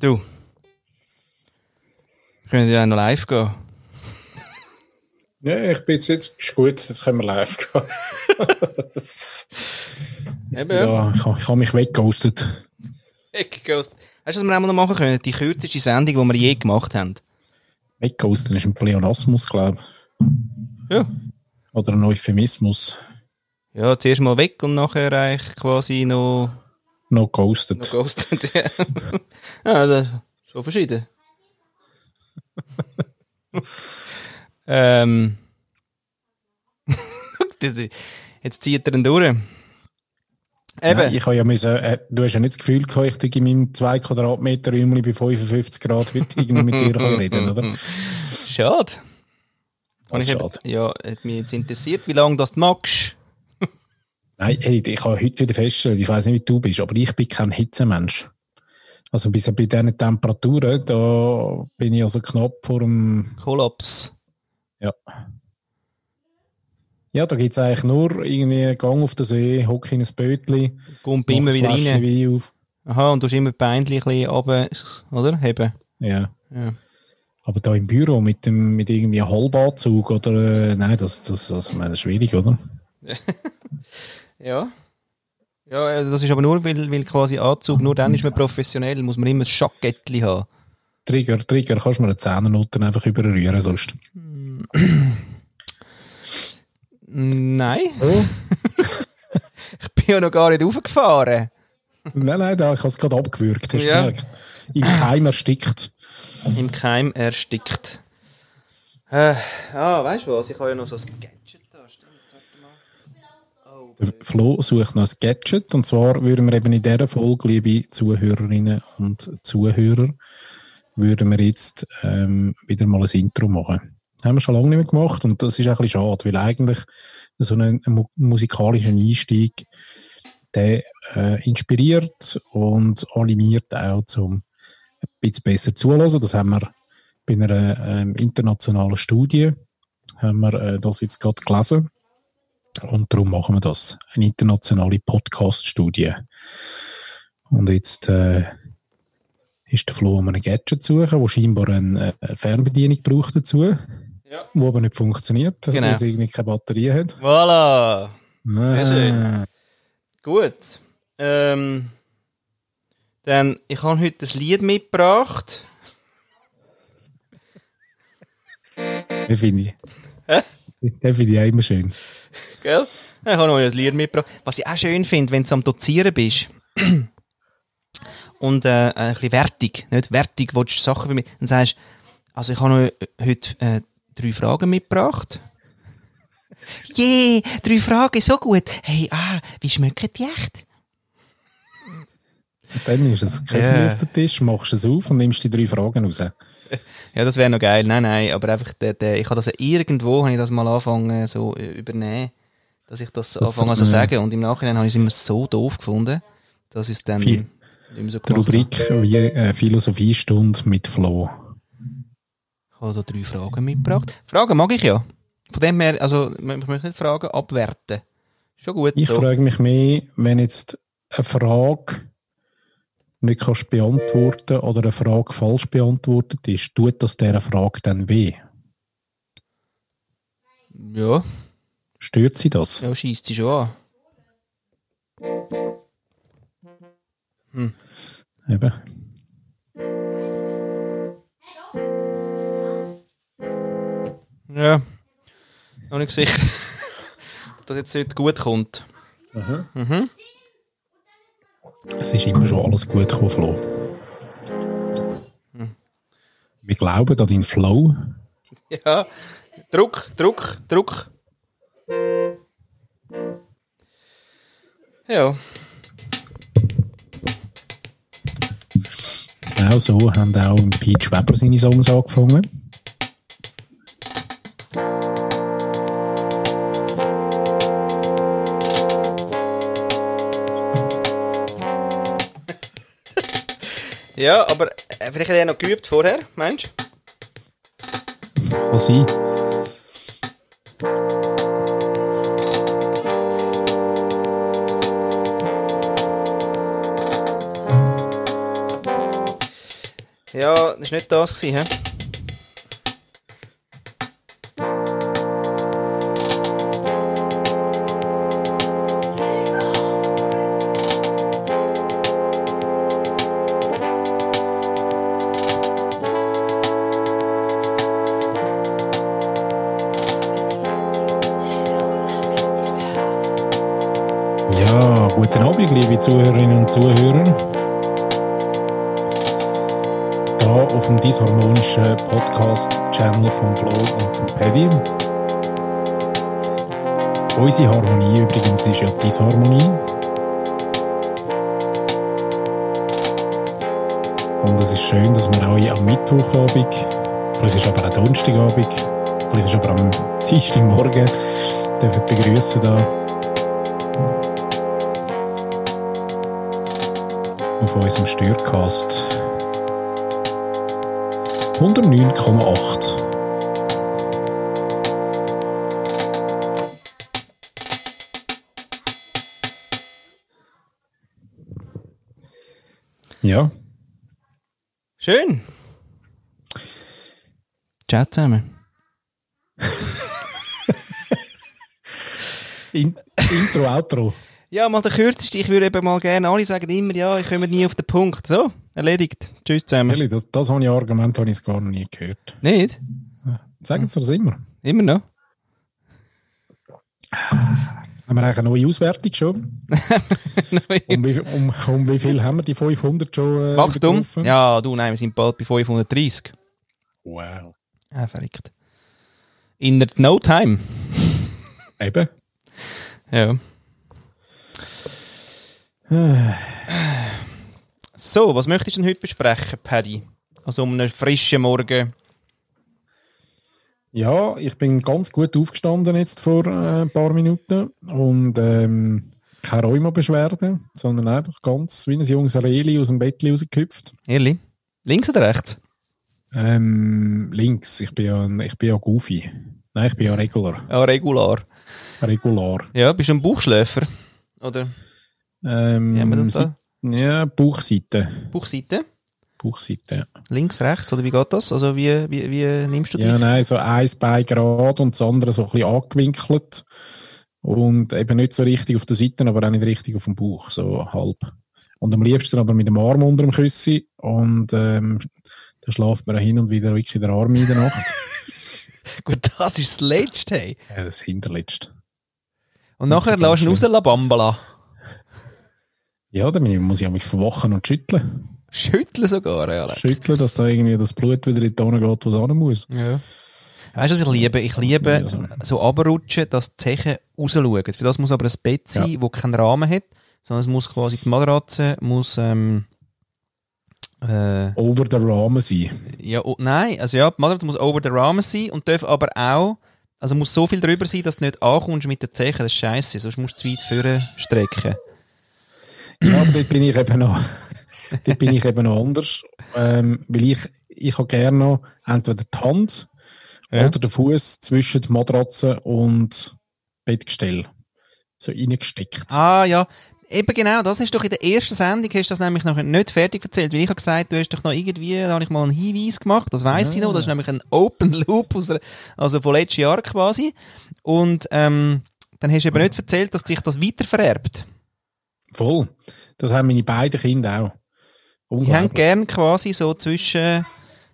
Du. Wir können ja auch noch live gehen. Ja, ich bin jetzt, jetzt ist gut, jetzt können wir live gehen. Eben, ja. ja, ich, habe- ich habe mich weggeghostet. Weggeghost. Weißt du, was wir auch noch machen können? Die kürzeste Sendung, die wir je gemacht haben. Weggeghostet ist ein Pleonasmus, glaube ich. Ja. Oder ein Euphemismus. Ja, zuerst mal weg und nachher eigentlich quasi noch, Noch noch ghostet. ghostet. ja, ja das ist schon verschieden. ähm. Jetzt zieht er ihn durch. Eben. Nein, ich habe ja müssen, äh, du hast ja nicht das Gefühl gehabt, ich tue in meinem 2 Quadratmeter Räumchen bei 55 Grad mit, irgendwie mit dir reden, oder? Schade. Und ich ist hab- schade. ja, hat mich jetzt interessiert, wie lange das du magst. Nein, hey, ich habe heute wieder festgestellt, ich weiß nicht, wie du bist, aber ich bin kein Hitzemensch. Also bis bei diesen Temperaturen, da bin ich also knapp vor dem, Kollaps. ja. Ja, da gibt's eigentlich nur irgendwie einen Gang auf den See, hock in ein Bötchen, Kommt immer wieder rein. Wein auf. Aha, und du hast immer die Beinchen ein bisschen runter, oder? Heben. Ja. Ja. Aber da im Büro mit dem, mit irgendwie einem Halbanzug oder, äh, nein, das, das, das, das ist schwierig, oder? Ja. Ja, also das ist aber nur, weil, weil quasi Anzug, nur dann ist man professionell, muss man immer ein Schackettchen haben. Trigger, Trigger, kannst du mir eine Zehnernoten einfach überrühren, sonst. Nein, Oh. ich bin ja noch gar nicht aufgefahren. nein, nein, da, ich habe es gerade abgewürgt, hast du Ja. gemerkt? Im Keim erstickt. Im Keim erstickt. Äh, ah, weißt du was? Ich habe ja noch so ein Gadget da. Stimmt, warte mal. Oh, Flo sucht noch ein Gadget. Und zwar würden wir eben in dieser Folge, liebe Zuhörerinnen und Zuhörer, würden wir jetzt ähm, wieder mal ein Intro machen. Haben wir schon lange nicht mehr gemacht und das ist ein bisschen schade, weil eigentlich so ein, ein mu- musikalischen Einstieg, der äh, inspiriert und animiert auch zum ein bisschen besser zuhören. Das haben wir bei einer ähm, internationalen Studie, haben wir äh, das jetzt gerade gelesen. Und darum machen wir das. Eine internationale Podcast-Studie. Und jetzt äh, ist der Flo um ein Gadget zu suchen, wo scheinbar eine, eine Fernbedienung braucht dazu, Ja. wo aber nicht funktioniert, Genau. weil es irgendwie keine Batterie hat. Voilà. Sehr schön. Gut. Ähm, dann, ich habe heute ein Lied mitgebracht. Den finde ich. Den finde ich auch immer schön. Gell? Ich habe noch ein Lied mitgebracht. Was ich auch schön finde, wenn du am Dozieren bist und äh, ein bisschen wertig, nicht wertig, willst du Sachen für mich, dann sagst also ich habe noch heute äh, drei Fragen mitgebracht. Je, drei Fragen, so gut. Hey, ah, wie schmecken die echt? Und dann ist es kein Ja. auf den Tisch, machst es auf und nimmst die drei Fragen raus. Ja, das wäre noch geil. Nein, nein, aber einfach, der, der, ich habe das ja irgendwo, habe ich das mal angefangen so äh, übernehmen, dass ich das, Das, anfange so äh, sagen und im Nachhinein habe ich es immer so doof gefunden, dass ich es dann Viel. nicht mehr so Die gemacht habe. Rubrik wie äh, Philosophiestunde mit Flo. Ich habe da drei Fragen mitgebracht. Fragen mag ich ja. Von dem her, also, ich möchte nicht Fragen abwerten. Schon gut. Ich so. frage mich mehr, wenn jetzt eine Frage nicht kannst beantworten oder eine Frage falsch beantwortet ist, tut das dieser Frage dann weh? Ja, Stört sie das? ja schießt sie schon an. Eben. Ja. Noch nicht sicher, ob das jetzt heute gut kommt. Mhm. Es ist immer schon alles gut gekommen, Flo. Wir glauben an deinen Flow. Ja. Druck, Druck, Druck. Ja. Genau so haben auch Peach Weber seine Songs angefangen. Ja, aber äh, vielleicht hat er noch geübt vorher, meinst du? Kann sein. Ja, das war nicht das, hä? Zuhörerinnen und Zuhörer. Da auf dem disharmonischen Podcast-Channel von Flo und von Paddy. Unsere Harmonie übrigens ist ja Disharmonie. Und es ist schön, dass wir auch am Mittwochabend, vielleicht ist aber auch Donnerstagabend, vielleicht ist aber am Dienstagmorgen, dürfen begrüßen da auf unserem Störcast 109,8. Ja, Schön. Ciao zusammen. In Intro, Outro. Ja, mal der kürzeste. Ich würde eben mal gerne, alle sagen immer, ja, ich komme nie auf den Punkt. So, erledigt. Tschüss zusammen. Ehrlich, das, das habe ich Argument, habe ich gar noch nie gehört. Nicht? Sagen Sie das immer. Immer noch? Haben wir eigentlich eine neue Auswertung schon? um, wie, um, um wie viel haben wir die 500 schon? Äh, Wachstum? Ja, du, nein, wir sind bald bei 530. Wow. Ah, verrückt. In No Time. Eben. Ja. So, was möchtest du denn heute besprechen, Paddy? Also um einen frischen Morgen. Ja, ich bin ganz gut aufgestanden jetzt vor äh, ein paar Minuten und ähm, keine Rheuma-Beschwerden, sondern einfach ganz wie ein junges Reli aus dem Bett rausgehüpft. Ehrlich? Links oder rechts? Ähm, links, ich bin ja, ich bin ja Goofy. Nein, ich bin ja Regular. Ja, regular. Regular. Ja, bist du ein Bauchschläfer? Oder Ähm, wie haben wir das da? Ja, Bauchseite. Bauchseite? Bauchseite, ja. Links, rechts? Oder wie geht das? Also wie, wie, wie nimmst du dich? Ja, nein, so eins Bein gerade und das andere so ein bisschen angewinkelt. Und eben nicht so richtig auf der Seite, aber auch nicht richtig auf dem Bauch, so halb. Und am liebsten aber mit dem Arm unter dem Küssi. Und ähm, da schlaft man hin und wieder wirklich der Arm in der Nacht. Gut, das ist das Letzte. Hey. ja, das Hinterletzt. Und nachher lässt du ihn raus, la Bambala. Ja, dann muss ich mich verwachen und schütteln. Schütteln sogar, ja. Schütteln, dass da irgendwie das Blut wieder in die Tonne geht, es hin muss. ja. Weißt du, was ich liebe? Ich liebe so runterrutschen, dass die Zechen rausschauen. Für das muss aber ein Bett sein, Ja. wo keinen Rahmen hat, sondern es muss quasi die Matratze muss, ähm, äh, Over the Rahmen sein. ja, oh, nein, also ja, die Matratze muss over the Rahmen sein und darf aber auch, also muss so viel drüber sein, dass du nicht ankommst mit den Zechen, das ist scheiße, sonst musst du zu weit vorne strecken. Ja, aber dort bin ich eben noch, dort bin ich eben noch anders. Ähm, weil ich, ich habe gerne noch entweder die Hand Ja. oder den Fuß zwischen die Matratze und Bettgestell. So reingesteckt. Ah ja, eben genau, das hast du doch in der ersten Sendung hast du das nämlich noch nicht fertig erzählt, weil ich habe gesagt, du hast doch noch irgendwie, da habe ich mal einen Hinweis gemacht, das weiss ich noch, das ist nämlich ein Open Loop, aus der, also von letztes Jahr quasi. Und ähm, dann hast du eben nicht erzählt, dass sich das weiter vererbt. Voll. Das haben meine beiden Kinder auch. Die haben gern quasi so zwischen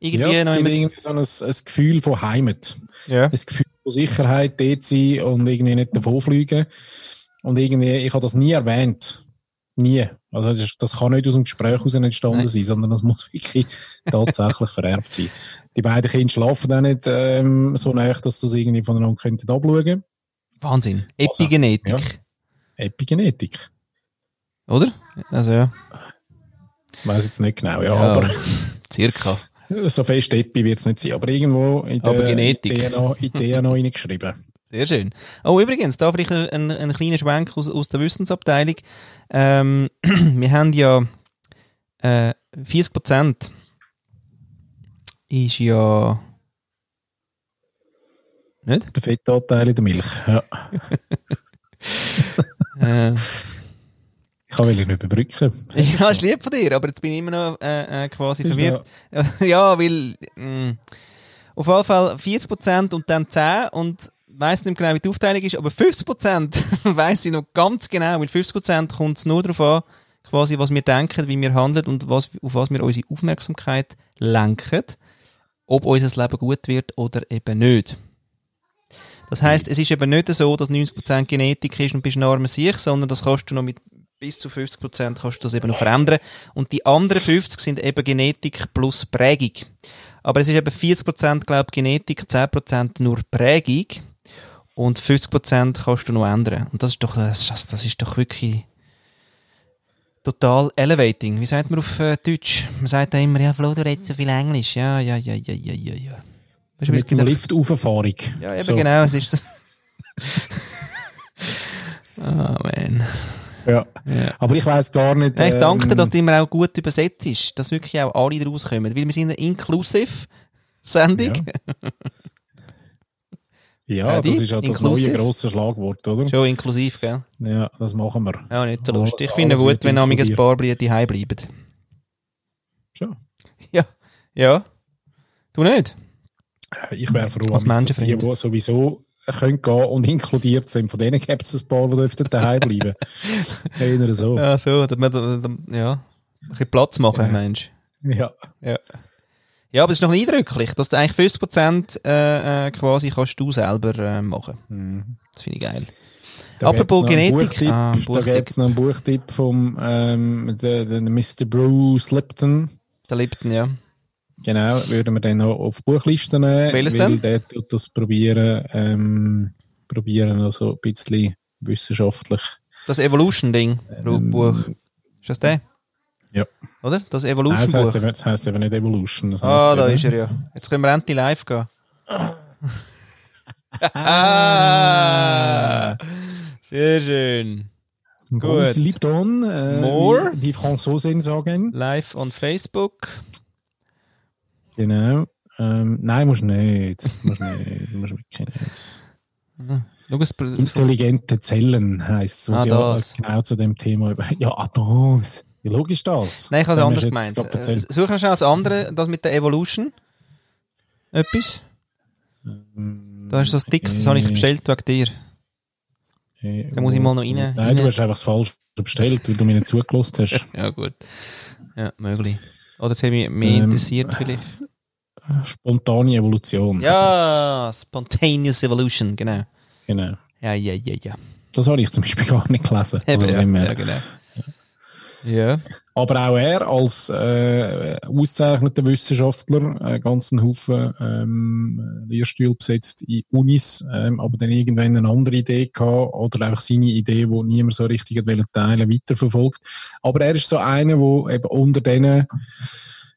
irgendwie ja, irgendwie so ein, ein Gefühl von Heimat. ja. Ein Gefühl von Sicherheit, dort sein und irgendwie nicht davonfliegen. Und irgendwie, ich habe das nie erwähnt. Nie. Also das, ist- das kann nicht aus dem Gespräch heraus entstanden Nein. sein, sondern das muss wirklich tatsächlich vererbt sein. Die beiden Kinder schlafen auch nicht ähm, so nah, dass das irgendwie voneinander könnten abschauen. Wahnsinn. Also, Epigenetik. ja. Epigenetik. Oder? Also ja. Weiß jetzt nicht genau, ja, Ja. aber Circa. so fest Epi wird es nicht sein. Aber irgendwo in Aber der Genetik. in DNA, in DNA reingeschrieben. Sehr schön. Oh, übrigens, da vielleicht ein, ein kleiner Schwenk aus, aus der Wissensabteilung. Ähm, wir haben ja äh, 40 Prozent ist ja nicht? Der Fettanteil in der Milch. Ja. Äh, Ich will ihn überbrücken. Ja, ist lieb von dir, aber jetzt bin ich immer noch äh, äh, quasi verwirrt. ja, weil mh, auf jeden Fall 40% und dann 10 und weiss nicht genau, wie die Aufteilung ist, aber 50% weiss ich noch ganz genau, weil 50% kommt es nur darauf an, quasi, was wir denken, wie wir handeln und was, auf was wir unsere Aufmerksamkeit lenken, ob unser Leben gut wird oder eben nicht. Das heisst, es ist eben nicht so, dass 90% Genetik ist und bist ein armer Sieg, sondern das kannst du noch mit bis zu 50% kannst du das eben noch verändern. Und die anderen 50 sind eben Genetik plus Prägung. Aber es ist eben 40% glaube ich Genetik, 10% nur Prägung und 50% kannst du noch ändern. Und das ist doch, das, das ist doch wirklich total elevating. Wie sagt man auf äh, Deutsch? Man sagt ja immer, ja, Flo, du redest so viel Englisch. Ja, ja, ja, ja, ja, ja, ja. Das ist Mit dem Lift Auferfahrung. Ja, eben So. genau, es ist so. Ah, man. Ja. Ja. Aber ich weiss gar nicht. Ja, ich danke dir, ähm, dass du immer auch gut übersetzt ist, dass wirklich auch alle daraus kommen. Weil wir sind eine Inclusive-Sendung. Ja, Ja, das ist ja das Inclusive? neue grosse Schlagwort, oder? Schon inklusiv, gell? Ja, das machen wir. Ja, nicht so lustig. Ich finde alles gut, wenn nämlich ein paar Brüder daheim bleiben. Schon. Ja. Ja. Du nicht? Ich wäre froh, dass die, die sowieso können gehen und inkludiert sind, von denen gibt es ein paar, die dürften daheim bleiben. Eher so. Ja. So. dass wir da- da- Ja. Ein bisschen Platz machen, Ja. Mensch. ja. Ja. Ja, aber es ist noch eindrücklich, dass du eigentlich 50% äh, äh, quasi kannst du selber äh, machen. Mhm. Das finde ich geil. Da Apropos Genetik. Ah, da gibt es noch einen Buchtipp vom ähm, der, der Mr. Bruce Lipton. Der Lipton, ja. Genau, würden wir dann noch auf Buchliste nehmen. Welches denn? Der tut das probieren, ähm, probieren also ein bisschen wissenschaftlich. Das Evolution-Ding, Ähm, Buch. Ist das der? Ja. Oder? Das das Evolution-Buch. heisst, eben- das heisst eben nicht Evolution. Das Ah, da eben- ist er ja. Jetzt können wir endlich live gehen. ah, sehr schön. Gut. Lipton, äh, More? die Franzosen sagen. Live on Facebook. Genau. Ähm, nein, musst nicht. Musst nicht. Musst wirklich nicht. Intelligente Zellen heisst es, was Ah, ja das. genau zu dem Thema. über- Ja, ah, das. Wie logisch das? Nein, ich habe es anders gemeint. Äh. Such noch schnell das andere, das mit der Evolution. Etwas. Da ist so ein Dicks, das habe ich bestellt wegen dir. Äh, Da muss ich mal noch rein- Nein, rein. du hast einfach das falsch bestellt, weil du mir nicht zugelassen hast. Ja, gut. Ja, möglich. Oder es hat mich mehr Ähm, interessiert vielleicht. Spontane Evolution. Ja, Spontaneous Evolution, genau. Genau. Ja, ja, ja, ja. Das habe ich zum Beispiel gar nicht gelesen. Eben, Also ja, ja, genau. Ja. Aber auch er als äh, ausgezeichneter Wissenschaftler, einen ganzen Haufen ähm, Lehrstühle besetzt in Unis, ähm, aber dann irgendwann eine andere Idee gehabt oder einfach seine Idee, die niemand so richtig teilen, weiterverfolgt. Aber er ist so einer, der eben unter denen,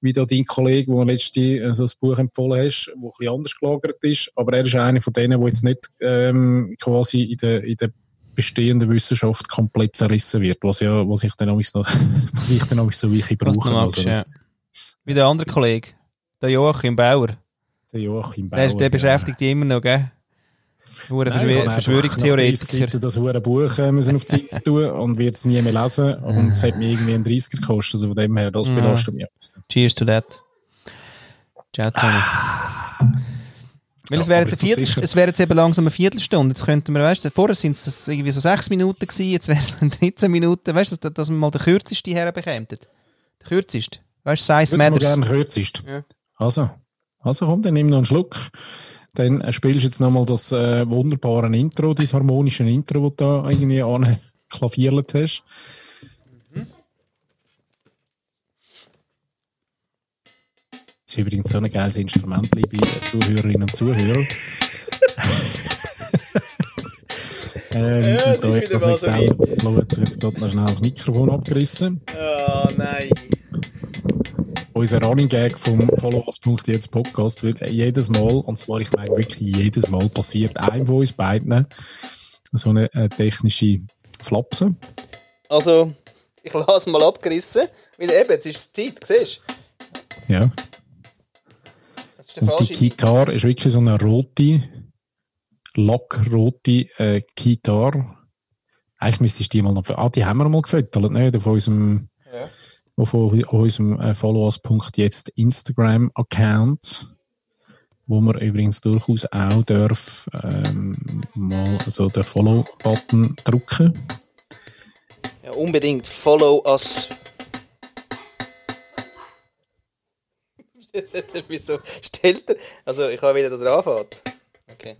wie da dein Kollege, wo letzte äh, so das Buch empfohlen hast, wo ein bisschen anders gelagert ist, aber er ist einer von denen, der jetzt nicht ähm, quasi in der, in der bestehenden Wissenschaft komplett zerrissen wird, was ja, was ich dann auch noch, was ich dann auch so wirklich brauche. magst, Also, ja. Wie der andere Kollege, der Joachim Bauer. Der Joachim Bauer. Der, der beschäftigt dich immer noch, gell? Hure Verschwör ich habe einfach nach 30 Verschwörungstheoretiker. Das hure Buch äh, müssen auf die Seite tun und wird es nie mehr lesen. Und es hat mir irgendwie einen 30er gekostet. Also von dem her, das Ja. belastet mich. Cheers to that. Ciao zusammen. Weil es Ja, wäre aber jetzt, Viertel, es wäre jetzt eben langsam eine Viertelstunde. Jetzt könnten wir, weißt du, vorher sind es irgendwie so sechs Minuten gewesen, jetzt wäre es 13 Minuten. Weißt du, dass, dass wir mal den kürzesten herbekämen? Der kürzeste. Weißt du, Size Ich würde Matters. gerne kürzest. Ja. Also, also komm, dann nimm noch einen Schluck. Dann äh, spielst du jetzt nochmal das äh, wunderbare Intro, das harmonische Intro, das du da irgendwie an klavierlet hast. Das ist übrigens so ein geiles Instrument, liebe Zuhörerinnen und Zuhörer. ähm, Ja, da ist ich das nicht so selber sich jetzt gerade noch schnell das Mikrofon abgerissen. Oh nein. Unser Running Gag vom Followers.jetzt Podcast wird jedes Mal, und zwar, ich meine wirklich jedes Mal, passiert einem von uns beiden so eine äh, technische Flapse. Also, ich lasse mal abgerissen, weil eben, jetzt ist es Zeit, siehst du? Ja. Das ist der Und die. Gitarre ist wirklich so eine rote, lackrote äh, Gitarre Eigentlich müsstest du die mal noch... Ah, die haben wir mal gefüttert, nicht? Auf unserem... Ja. Auf unserem äh, Followers.jetzt Instagram-Account, wo man übrigens durchaus auch darf, ähm, mal so den Follow-Button drücken. Ja, unbedingt. Follow us. Wieso stellt er? Also, ich habe wieder, dass er anfängt. Okay.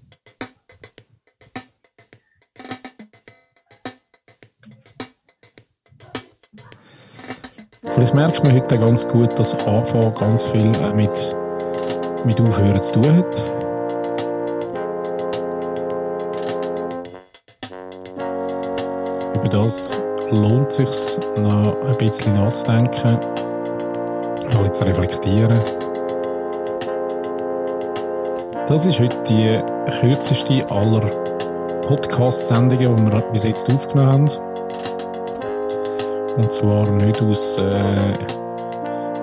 Vielleicht merkst du mir heute ganz gut, dass Anfang ganz viel äh, mit, mit Aufhören zu tun hat. Über das lohnt es sich noch ein bisschen nachzudenken, mal zu reflektieren. Das ist heute die kürzeste aller Podcast-Sendungen, die wir bis jetzt aufgenommen haben. Und zwar nicht aus äh,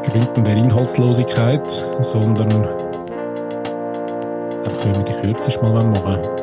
Gründen der Inhaltslosigkeit, sondern einfach, weil wir die kürzeste mal machen wollen.